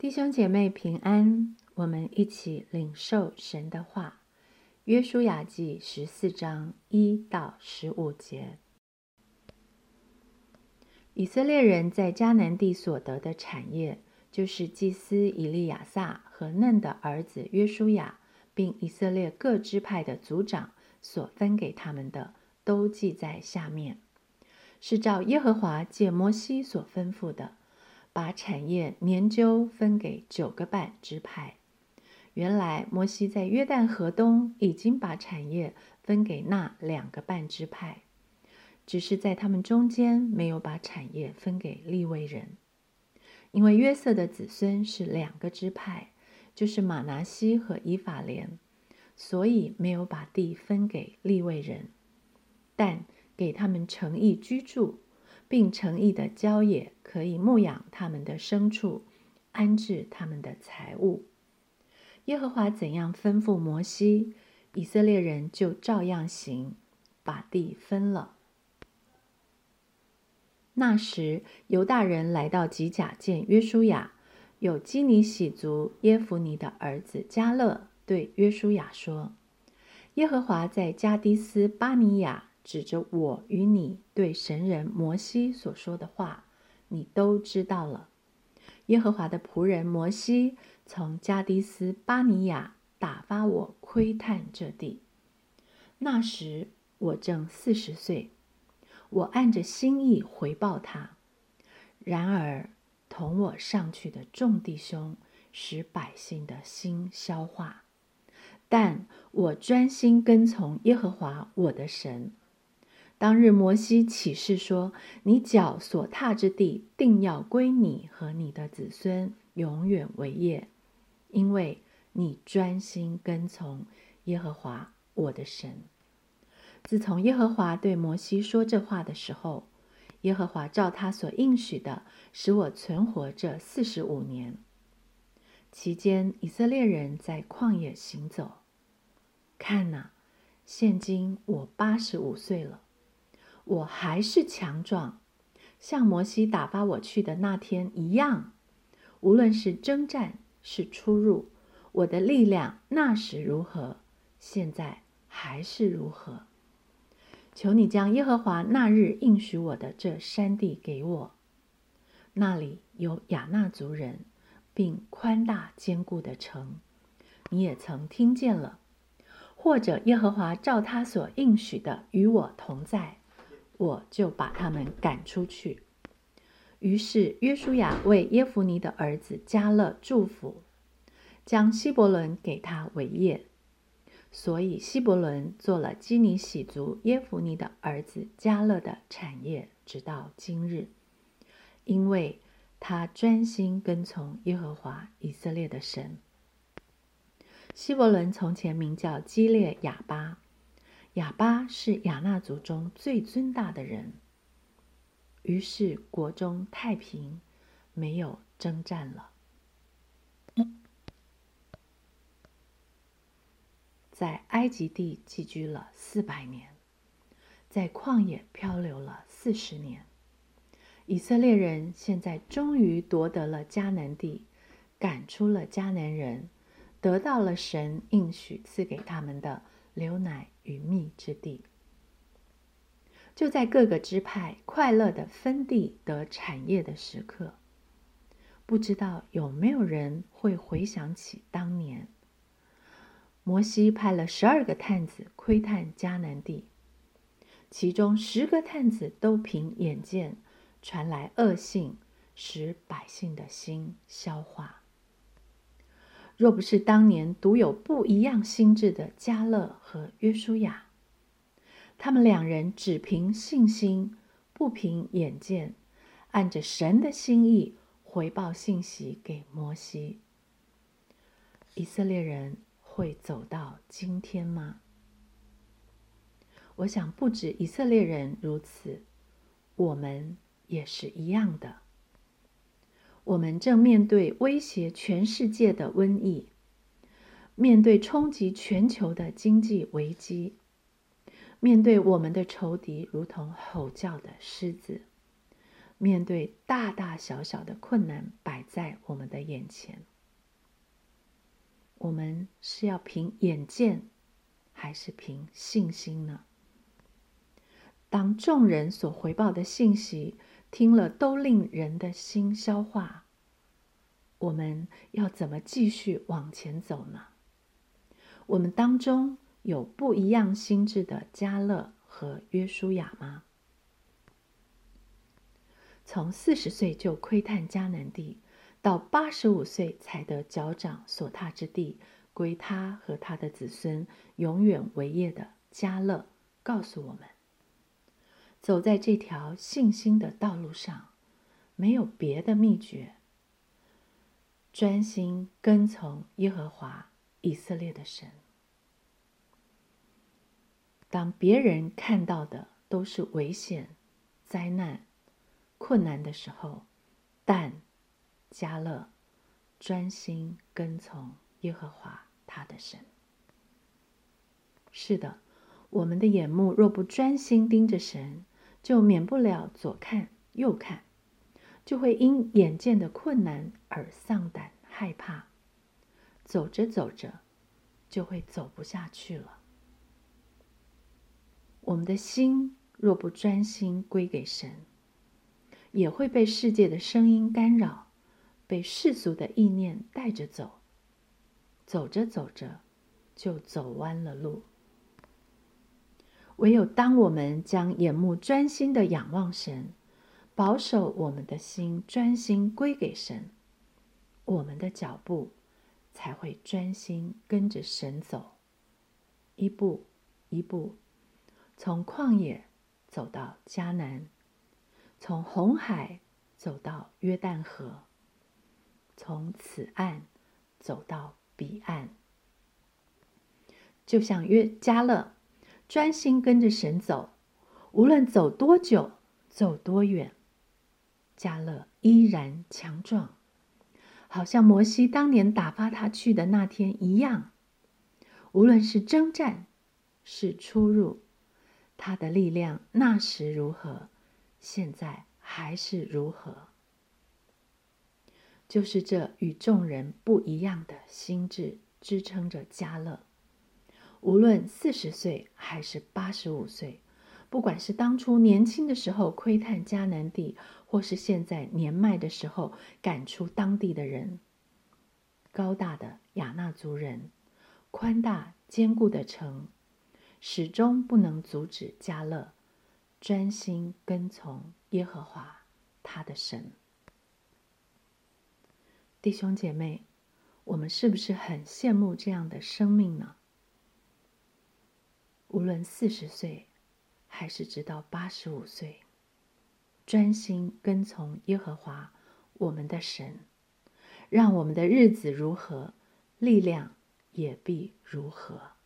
弟兄姐妹平安，我们一起领受神的话。约书亚记十四章一到十五节，以色列人在迦南地所得的产业，就是祭司以利亚撒和嫩的儿子约书亚，并以色列各支派的族长所分给他们的，都记在下面，是照耶和华借摩西所吩咐的。把产业年究分给九个半支派。原来摩西在约旦河东已经把产业分给那两个半支派，只是在他们中间没有把产业分给利未人，因为约瑟的子孙是两个支派，就是马拿西和以法莲，所以没有把地分给利未人，但给他们诚意居住。并诚意的郊野可以牧养他们的牲畜，安置他们的财物。耶和华怎样吩咐摩西，以色列人就照样行，把地分了。那时，犹大人来到吉甲见约书亚，有基尼喜族耶弗尼的儿子加勒对约书亚说：“耶和华在加迪斯巴尼亚。”指着我与你对神人摩西所说的话，你都知道了。耶和华的仆人摩西从加迪斯巴尼亚打发我窥探这地，那时我正四十岁，我按着心意回报他。然而同我上去的众弟兄使百姓的心消化，但我专心跟从耶和华我的神。当日，摩西启示说：“你脚所踏之地，定要归你和你的子孙永远为业，因为你专心跟从耶和华我的神。”自从耶和华对摩西说这话的时候，耶和华照他所应许的，使我存活这四十五年。期间，以色列人在旷野行走。看哪，现今我八十五岁了。我还是强壮，像摩西打发我去的那天一样。无论是征战是出入，我的力量那时如何，现在还是如何。求你将耶和华那日应许我的这山地给我，那里有亚纳族人，并宽大坚固的城。你也曾听见了，或者耶和华照他所应许的与我同在。我就把他们赶出去。于是约书亚为耶夫尼的儿子加勒祝福，将希伯伦给他为业。所以希伯伦做了基尼喜族耶夫尼的儿子加勒的产业，直到今日，因为他专心跟从耶和华以色列的神。希伯伦从前名叫基列亚巴。哑巴是亚纳族中最尊大的人，于是国中太平，没有征战了。在埃及地寄居了四百年，在旷野漂流了四十年，以色列人现在终于夺得了迦南地，赶出了迦南人，得到了神应许赐给他们的。流奶与密之地，就在各个支派快乐的分地得产业的时刻，不知道有没有人会回想起当年，摩西派了十二个探子窥探迦南地，其中十个探子都凭眼见传来恶信，使百姓的心消化。若不是当年独有不一样心智的加勒和约书亚，他们两人只凭信心，不凭眼见，按着神的心意回报信息给摩西，以色列人会走到今天吗？我想不止以色列人如此，我们也是一样的。我们正面对威胁全世界的瘟疫，面对冲击全球的经济危机，面对我们的仇敌如同吼叫的狮子，面对大大小小的困难摆在我们的眼前，我们是要凭眼见，还是凭信心呢？当众人所回报的信息听了都令人的心消化，我们要怎么继续往前走呢？我们当中有不一样心智的加勒和约书亚吗？从四十岁就窥探迦南地，到八十五岁才得脚掌所踏之地归他和他的子孙永远为业的加勒，告诉我们：走在这条信心的道路上，没有别的秘诀，专心跟从耶和华以色列的神。当别人看到的都是危险、灾难。困难的时候，但加勒专心跟从耶和华他的神。是的，我们的眼目若不专心盯着神，就免不了左看右看，就会因眼见的困难而丧胆害怕，走着走着就会走不下去了。我们的心若不专心归给神，也会被世界的声音干扰，被世俗的意念带着走，走着走着就走弯了路。唯有当我们将眼目专心的仰望神，保守我们的心专心归给神，我们的脚步才会专心跟着神走，一步一步从旷野走到迦南。从红海走到约旦河，从此岸走到彼岸，就像约加勒专心跟着神走，无论走多久、走多远，加勒依然强壮，好像摩西当年打发他去的那天一样。无论是征战，是出入，他的力量那时如何？现在还是如何？就是这与众人不一样的心智支撑着加勒。无论四十岁还是八十五岁，不管是当初年轻的时候窥探迦南地，或是现在年迈的时候赶出当地的人，高大的亚纳族人，宽大坚固的城，始终不能阻止迦勒。专心跟从耶和华他的神，弟兄姐妹，我们是不是很羡慕这样的生命呢？无论四十岁，还是直到八十五岁，专心跟从耶和华我们的神，让我们的日子如何，力量也必如何。